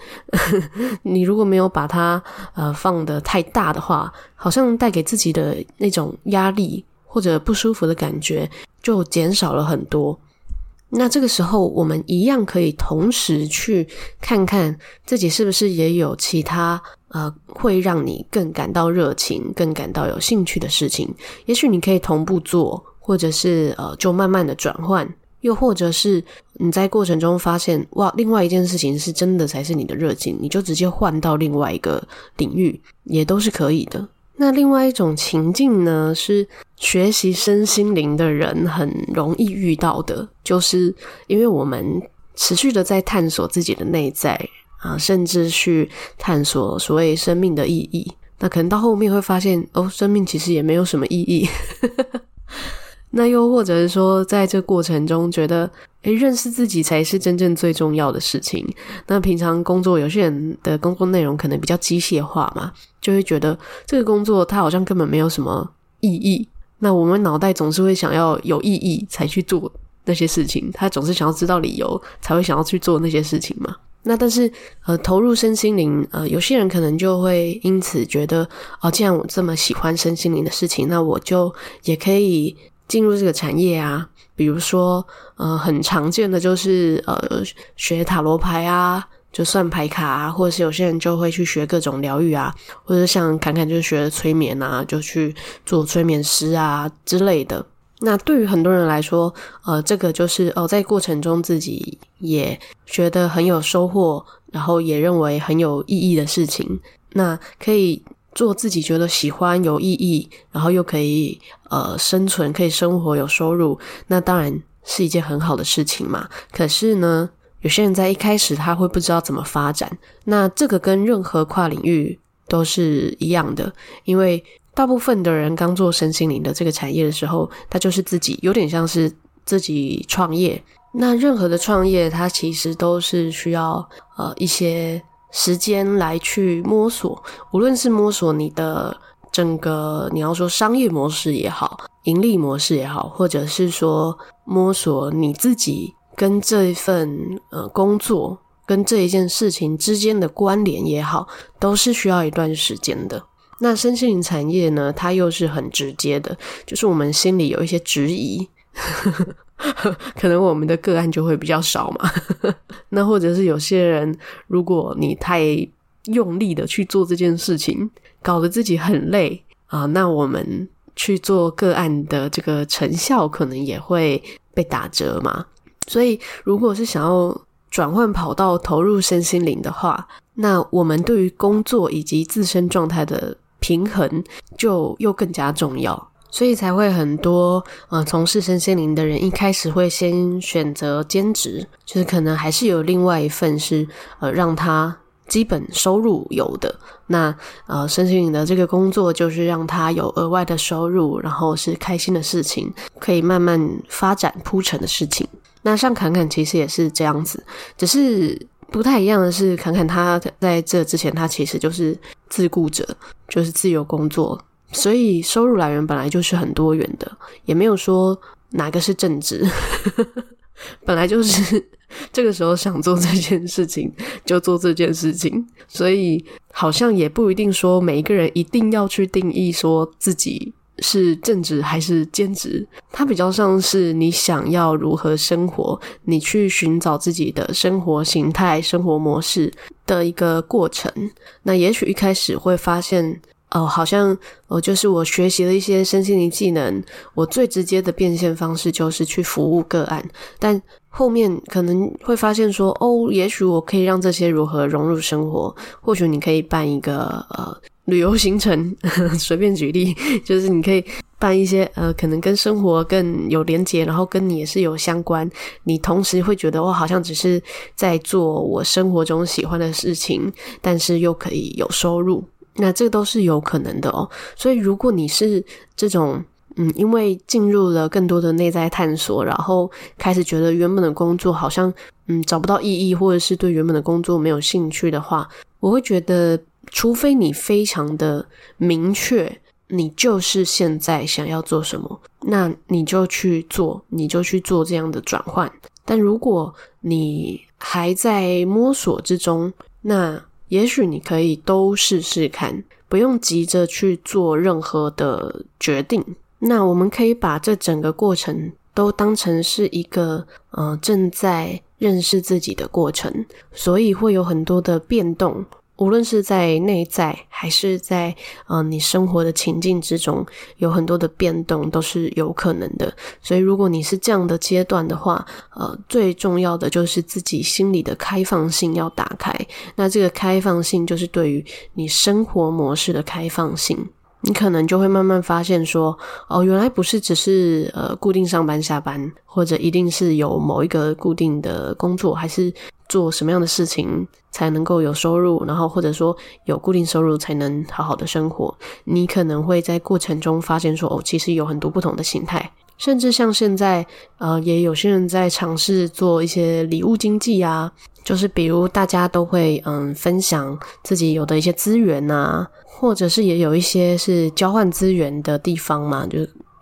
你如果没有把它呃放得太大的话，好像带给自己的那种压力或者不舒服的感觉就减少了很多。那这个时候，我们一样可以同时去看看自己是不是也有其他。呃，会让你更感到热情、更感到有兴趣的事情，也许你可以同步做，或者是呃，就慢慢的转换，又或者是你在过程中发现，哇，另外一件事情是真的才是你的热情，你就直接换到另外一个领域，也都是可以的。那另外一种情境呢，是学习身心灵的人很容易遇到的，就是因为我们持续的在探索自己的内在。啊，甚至去探索所谓生命的意义，那可能到后面会发现，哦，生命其实也没有什么意义。那又或者是说，在这过程中觉得，诶，认识自己才是真正最重要的事情。那平常工作，有些人的工作内容可能比较机械化嘛，就会觉得这个工作它好像根本没有什么意义。那我们脑袋总是会想要有意义才去做那些事情，他总是想要知道理由才会想要去做那些事情嘛。那但是，呃，投入身心灵，呃，有些人可能就会因此觉得，哦，既然我这么喜欢身心灵的事情，那我就也可以进入这个产业啊，比如说，呃，很常见的就是呃，学塔罗牌啊，就算牌卡啊，或者是有些人就会去学各种疗愈啊，或者像侃侃就学催眠啊，就去做催眠师啊之类的。那对于很多人来说，呃，这个就是哦，在过程中自己也觉得很有收获，然后也认为很有意义的事情。那可以做自己觉得喜欢、有意义，然后又可以呃生存、可以生活、有收入，那当然是一件很好的事情嘛。可是呢，有些人在一开始他会不知道怎么发展。那这个跟任何跨领域都是一样的，因为。大部分的人刚做身心灵的这个产业的时候，他就是自己有点像是自己创业。那任何的创业，它其实都是需要呃一些时间来去摸索，无论是摸索你的整个你要说商业模式也好，盈利模式也好，或者是说摸索你自己跟这一份呃工作跟这一件事情之间的关联也好，都是需要一段时间的。那身心灵产业呢，它又是很直接的，就是我们心里有一些质疑，可能我们的个案就会比较少嘛。那或者是有些人，如果你太用力的去做这件事情，搞得自己很累啊，那我们去做个案的这个成效可能也会被打折嘛。所以，如果是想要转换跑道投入身心灵的话，那我们对于工作以及自身状态的平衡就又更加重要，所以才会很多呃从事身心灵的人一开始会先选择兼职，就是可能还是有另外一份是呃让他基本收入有的。那呃身心灵的这个工作就是让他有额外的收入，然后是开心的事情，可以慢慢发展铺陈的事情。那像侃侃其实也是这样子，只是。不太一样的是，侃侃他在这之前，他其实就是自雇者，就是自由工作，所以收入来源本来就是很多元的，也没有说哪个是正职，本来就是 这个时候想做这件事情就做这件事情，所以好像也不一定说每一个人一定要去定义说自己。是正职还是兼职？它比较像是你想要如何生活，你去寻找自己的生活形态、生活模式的一个过程。那也许一开始会发现，哦，好像哦，就是我学习了一些身心灵技能，我最直接的变现方式就是去服务个案。但后面可能会发现说，哦，也许我可以让这些如何融入生活。或许你可以办一个呃。旅游行程，随便举例，就是你可以办一些呃，可能跟生活更有连结，然后跟你也是有相关。你同时会觉得我好像只是在做我生活中喜欢的事情，但是又可以有收入，那这都是有可能的哦。所以如果你是这种嗯，因为进入了更多的内在探索，然后开始觉得原本的工作好像嗯找不到意义，或者是对原本的工作没有兴趣的话，我会觉得。除非你非常的明确，你就是现在想要做什么，那你就去做，你就去做这样的转换。但如果你还在摸索之中，那也许你可以都试试看，不用急着去做任何的决定。那我们可以把这整个过程都当成是一个，呃，正在认识自己的过程，所以会有很多的变动。无论是在内在还是在呃你生活的情境之中，有很多的变动都是有可能的。所以如果你是这样的阶段的话，呃，最重要的就是自己心里的开放性要打开。那这个开放性就是对于你生活模式的开放性。你可能就会慢慢发现说，哦，原来不是只是呃固定上班下班，或者一定是有某一个固定的工作，还是做什么样的事情才能够有收入，然后或者说有固定收入才能好好的生活。你可能会在过程中发现说，哦，其实有很多不同的形态，甚至像现在呃也有些人在尝试做一些礼物经济啊，就是比如大家都会嗯分享自己有的一些资源啊。或者是也有一些是交换资源的地方嘛，就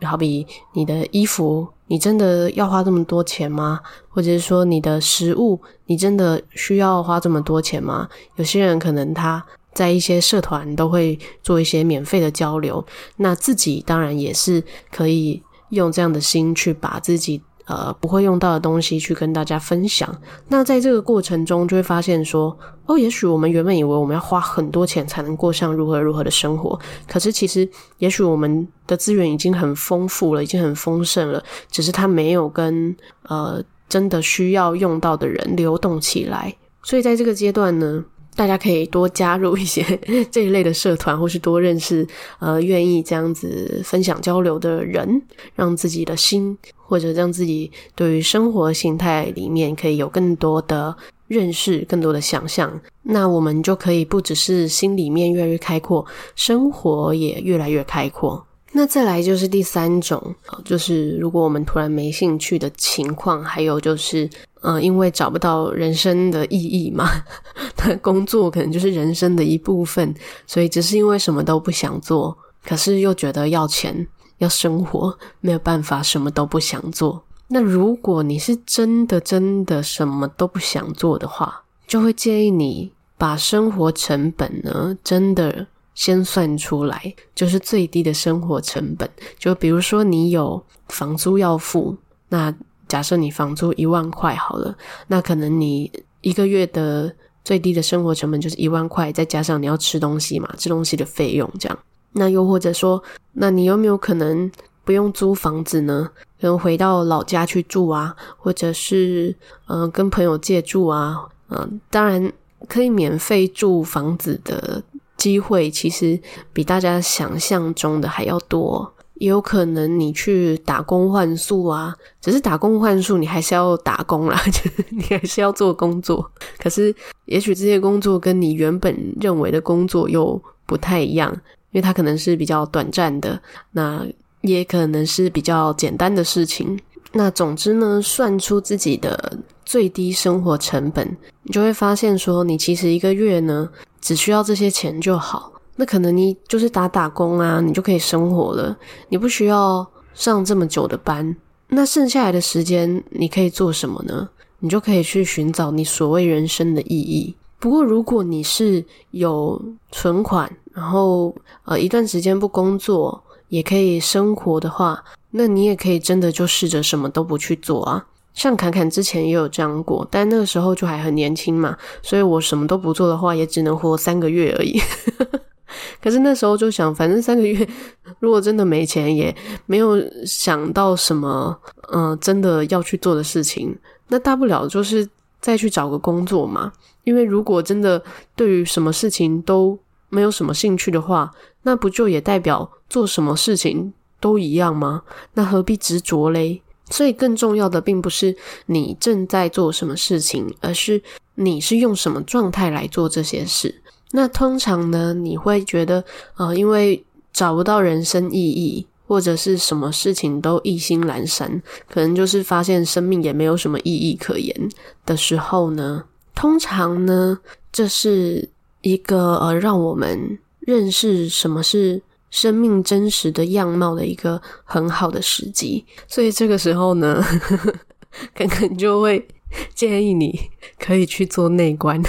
好比你的衣服，你真的要花这么多钱吗？或者是说你的食物，你真的需要花这么多钱吗？有些人可能他在一些社团都会做一些免费的交流，那自己当然也是可以用这样的心去把自己呃不会用到的东西去跟大家分享。那在这个过程中，就会发现说，哦，也许我们原本以为我们要花很多钱才能过上如何如何的生活，可是其实也许我们的资源已经很丰富了，已经很丰盛了，只是它没有跟呃真的需要用到的人流动起来。所以在这个阶段呢，大家可以多加入一些 这一类的社团，或是多认识呃愿意这样子分享交流的人，让自己的心或者让自己对于生活形态里面可以有更多的认识、更多的想象。那我们就可以不只是心里面越来越开阔，生活也越来越开阔。那再来就是第三种，就是如果我们突然没兴趣的情况，还有就是。嗯，因为找不到人生的意义嘛，那工作可能就是人生的一部分，所以只是因为什么都不想做，可是又觉得要钱要生活，没有办法什么都不想做。那如果你是真的真的什么都不想做的话，就会建议你把生活成本呢，真的先算出来，就是最低的生活成本。就比如说你有房租要付，那。假设你房租一万块好了，那可能你一个月的最低的生活成本就是一万块，再加上你要吃东西嘛，吃东西的费用这样。那又或者说，那你有没有可能不用租房子呢？可能回到老家去住啊，或者是嗯、跟朋友借住啊，嗯、呃，当然可以免费住房子的机会，其实比大家想象中的还要多。也有可能你去打工换宿啊，只是打工换宿，你还是要打工啦，就是你还是要做工作。可是，也许这些工作跟你原本认为的工作又不太一样，因为它可能是比较短暂的，那也可能是比较简单的事情。那总之呢，算出自己的最低生活成本，你就会发现说，你其实一个月呢，只需要这些钱就好。那可能你就是打打工啊，你就可以生活了，你不需要上这么久的班。那剩下来的时间你可以做什么呢？你就可以去寻找你所谓人生的意义。不过如果你是有存款，然后呃一段时间不工作也可以生活的话，那你也可以真的就试着什么都不去做啊。像侃侃之前也有这样过，但那个时候就还很年轻嘛，所以我什么都不做的话，也只能活三个月而已。可是那时候就想，反正三个月，如果真的没钱，也没有想到什么，嗯、真的要去做的事情，那大不了就是再去找个工作嘛。因为如果真的对于什么事情都没有什么兴趣的话，那不就也代表做什么事情都一样吗？那何必执着嘞？所以更重要的并不是你正在做什么事情，而是你是用什么状态来做这些事。那通常呢，你会觉得，呃，因为找不到人生意义，或者是什么事情都意兴阑珊，可能就是发现生命也没有什么意义可言的时候呢，通常呢，这是一个呃，让我们认识什么是生命真实的样貌的一个很好的时机。所以这个时候呢，呵呵，可能就会建议你可以去做内观。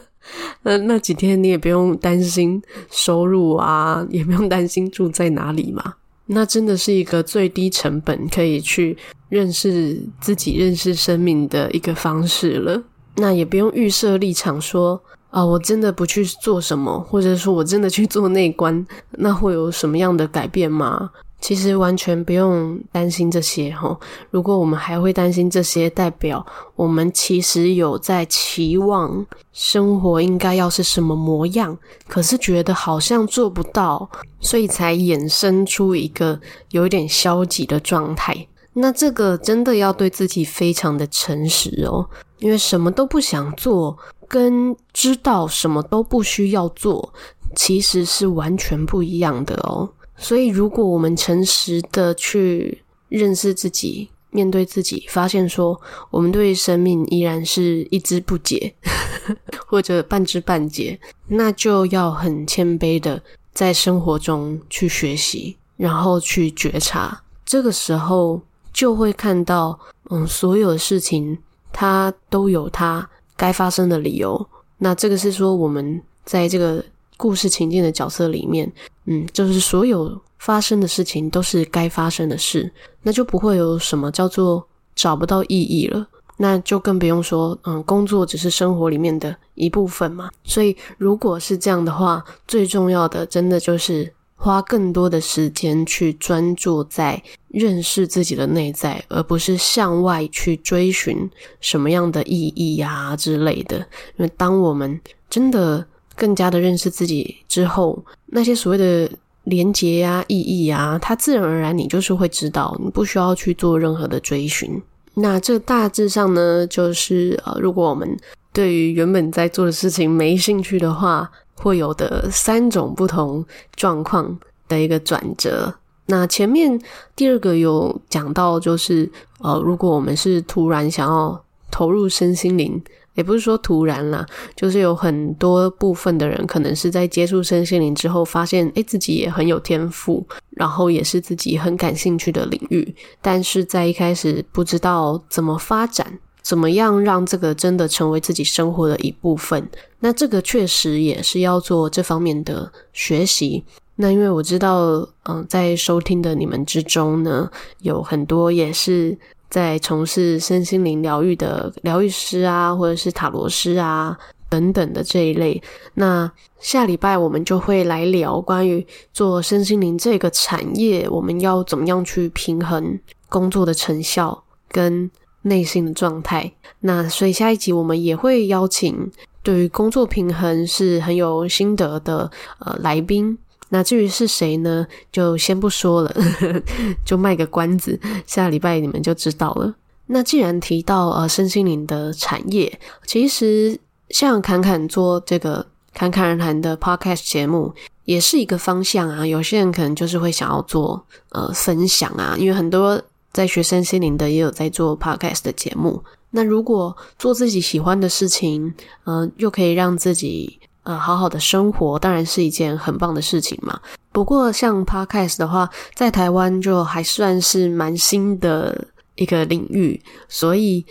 那那几天你也不用担心收入啊，也不用担心住在哪里嘛。那真的是一个最低成本可以去认识自己、认识生命的一个方式了。那也不用预设立场说啊，我真的不去做什么，或者说我真的去做内观，那会有什么样的改变吗？其实完全不用担心这些齁。如果我们还会担心这些，代表我们其实有在期望生活应该要是什么模样，可是觉得好像做不到，所以才衍生出一个有点消极的状态。那这个真的要对自己非常的诚实哦，因为什么都不想做，跟知道什么都不需要做，其实是完全不一样的哦。所以，如果我们诚实的去认识自己、面对自己，发现说我们对生命依然是一知不解，或者半知半解，那就要很谦卑的在生活中去学习，然后去觉察。这个时候就会看到，嗯，所有的事情它都有它该发生的理由。那这个是说我们在这个。故事情境的角色里面，嗯，就是所有发生的事情都是该发生的事，那就不会有什么叫做找不到意义了。那就更不用说，嗯，工作只是生活里面的一部分嘛。所以，如果是这样的话，最重要的真的就是花更多的时间去专注在认识自己的内在，而不是向外去追寻什么样的意义呀之类的。因为当我们真的更加的认识自己之后，那些所谓的连结呀、意义呀，它自然而然你就是会知道，你不需要去做任何的追寻。那这大致上呢，就是呃，如果我们对于原本在做的事情没兴趣的话，会有的三种不同状况的一个转折。那前面第二个有讲到，就是呃，如果我们是突然想要投入身心灵。也不是说突然啦，就是有很多部分的人可能是在接触身心灵之后，发现诶自己也很有天赋，然后也是自己很感兴趣的领域，但是在一开始不知道怎么发展，怎么样让这个真的成为自己生活的一部分。那这个确实也是要做这方面的学习。那因为我知道，嗯，在收听的你们之中呢，有很多也是。在从事身心灵疗愈的疗愈师啊，或者是塔罗师啊等等的这一类，那下礼拜我们就会来聊关于做身心灵这个产业，我们要怎么样去平衡工作的成效跟内心的状态。那所以下一集我们也会邀请对于工作平衡是很有心得的呃来宾。那至于是谁呢？就先不说了，就卖个关子，下礼拜你们就知道了。那既然提到呃身心灵的产业，其实像侃侃做这个侃侃而谈的 podcast 节目，也是一个方向啊。有些人可能就是会想要做呃分享啊，因为很多在学生心灵的也有在做 podcast 的节目。那如果做自己喜欢的事情，嗯、又可以让自己。呃，好好的生活当然是一件很棒的事情嘛。不过，像 Podcast 的话，在台湾就还算是蛮新的一个领域，所以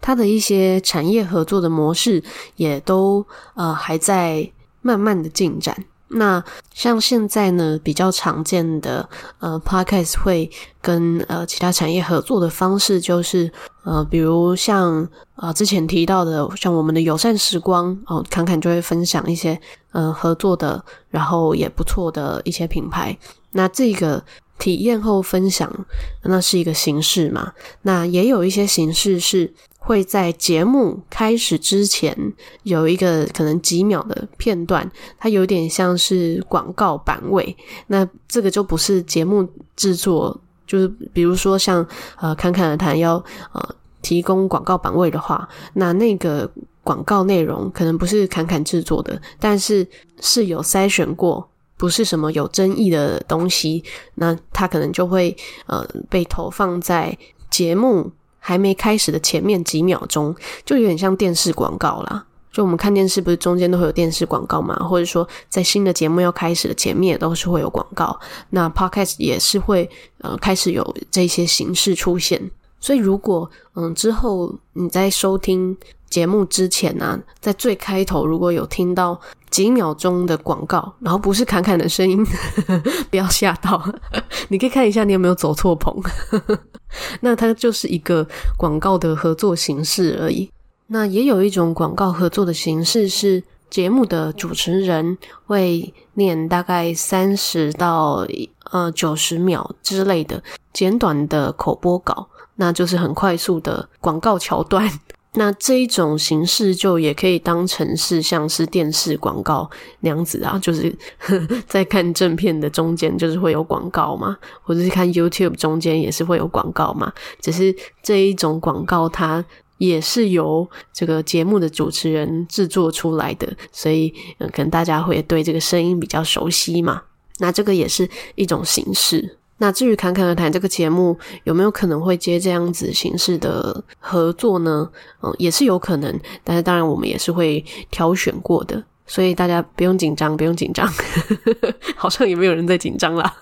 它的一些产业合作的模式也都呃还在慢慢的进展。那像现在呢，比较常见的呃，Podcast 会跟呃其他产业合作的方式，就是呃，比如像呃之前提到的，像我们的友善时光哦，侃侃就会分享一些呃合作的，然后也不错的一些品牌。那这个体验后分享，那是一个形式嘛。那也有一些形式是。会在节目开始之前有一个可能几秒的片段，它有点像是广告版位。那这个就不是节目制作，就是比如说像呃侃侃而谈要呃提供广告版位的话，那那个广告内容可能不是侃侃制作的，但是是有筛选过，不是什么有争议的东西，那它可能就会呃被投放在节目。还没开始的前面几秒钟，就有点像电视广告啦。就我们看电视，不是中间都会有电视广告嘛？或者说，在新的节目要开始的前面也，都是会有广告。那 Podcast 也是会呃开始有这些形式出现。所以，如果嗯之后你在收听节目之前呢、啊，在最开头如果有听到几秒钟的广告，然后不是侃侃的声音，不要吓到。你可以看一下你有没有走错棚。那它就是一个广告的合作形式而已。那也有一种广告合作的形式是节目的主持人会念大概三十到呃九十秒之类的简短的口播稿。那就是很快速的广告桥段，那这一种形式就也可以当成是像是电视广告那样子啊，就是 在看正片的中间就是会有广告嘛，或者是看 YouTube 中间也是会有广告嘛，只是这一种广告它也是由这个节目的主持人制作出来的，所以嗯，可能大家会对这个声音比较熟悉嘛，那这个也是一种形式。那至于侃侃而谈这个节目有没有可能会接这样子形式的合作呢？嗯，也是有可能，但是当然我们也是会挑选过的，所以大家不用紧张，不用紧张，好像也没有人在紧张啦。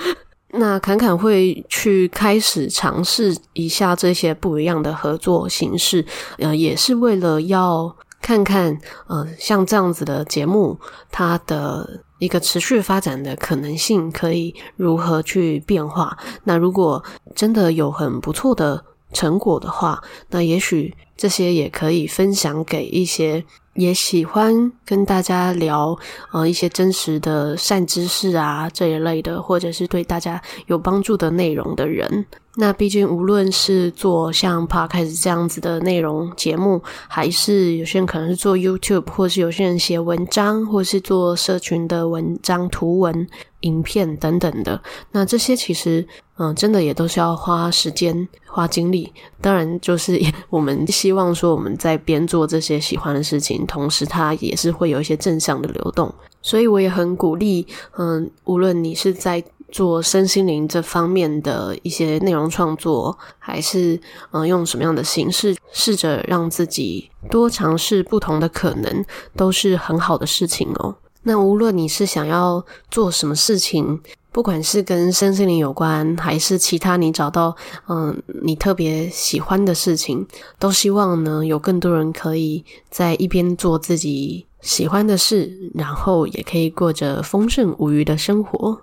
那侃侃会去开始尝试一下这些不一样的合作形式，呃，也是为了要看看呃像这样子的节目，它的一个持续发展的可能性可以如何去变化。那如果真的有很不错的成果的话，那也许这些也可以分享给一些。也喜欢跟大家聊，呃，一些真实的善知识啊这一类的，或者是对大家有帮助的内容的人。那毕竟无论是做像 Podcast 这样子的内容节目，还是有些人可能是做 YouTube，或是有些人写文章，或是做社群的文章、图文、影片等等的。那这些其实，嗯、真的也都是要花时间、花精力。当然，就是我们希望说我们在边做这些喜欢的事情，同时它也是会有一些正向的流动。所以我也很鼓励，嗯、无论你是在做身心灵这方面的一些内容创作，还是嗯、用什么样的形式，试着让自己多尝试不同的可能，都是很好的事情哦。那无论你是想要做什么事情，不管是跟身心灵有关，还是其他你找到嗯、你特别喜欢的事情，都希望呢有更多人可以在一边做自己喜欢的事，然后也可以过着丰盛无虞的生活。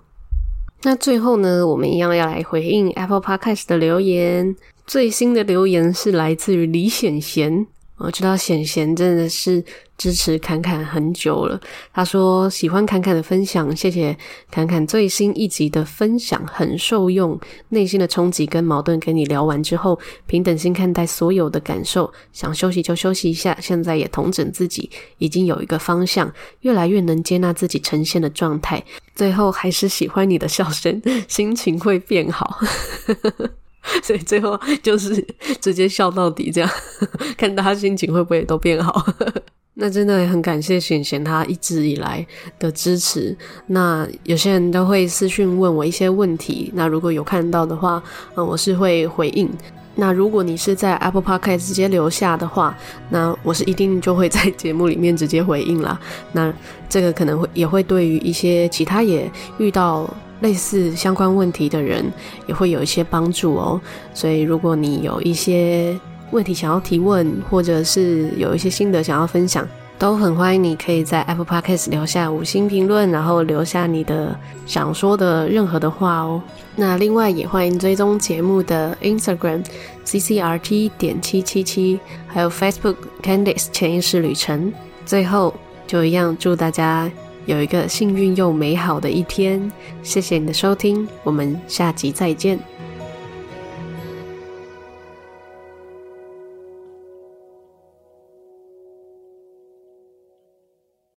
那最后呢，我们一样要来回应 Apple Podcast 的留言。最新的留言是来自于李显贤。我知道显贤真的是支持侃侃很久了。他说喜欢侃侃的分享，谢谢侃侃最新一集的分享，很受用。内心的冲击跟矛盾跟你聊完之后，平等心看待所有的感受，想休息就休息一下。现在也统整自己，已经有一个方向，越来越能接纳自己呈现的状态。最后还是喜欢你的笑声，心情会变好。所以最后就是直接笑到底，这样看大家心情会不会都变好？那真的很感谢显贤他一直以来的支持。那有些人都会私讯问我一些问题，那如果有看到的话，嗯，我是会回应。那如果你是在 Apple Podcast 直接留下的话，那我是一定就会在 节目里面直接回应啦。那这个可能会也会对于一些其他也遇到。类似相关问题的人也会有一些帮助哦，所以如果你有一些问题想要提问，或者是有一些心得想要分享，都很欢迎你可以在 Apple Podcast 留下五星评论，然后留下你的想说的任何的话哦。那另外也欢迎追踪节目的 Instagram CCRT 点七七七，还有 Facebook Candice 潜意识旅程。最后就一样祝大家。有一个幸运又美好的一天，谢谢你的收听，我们下集再见。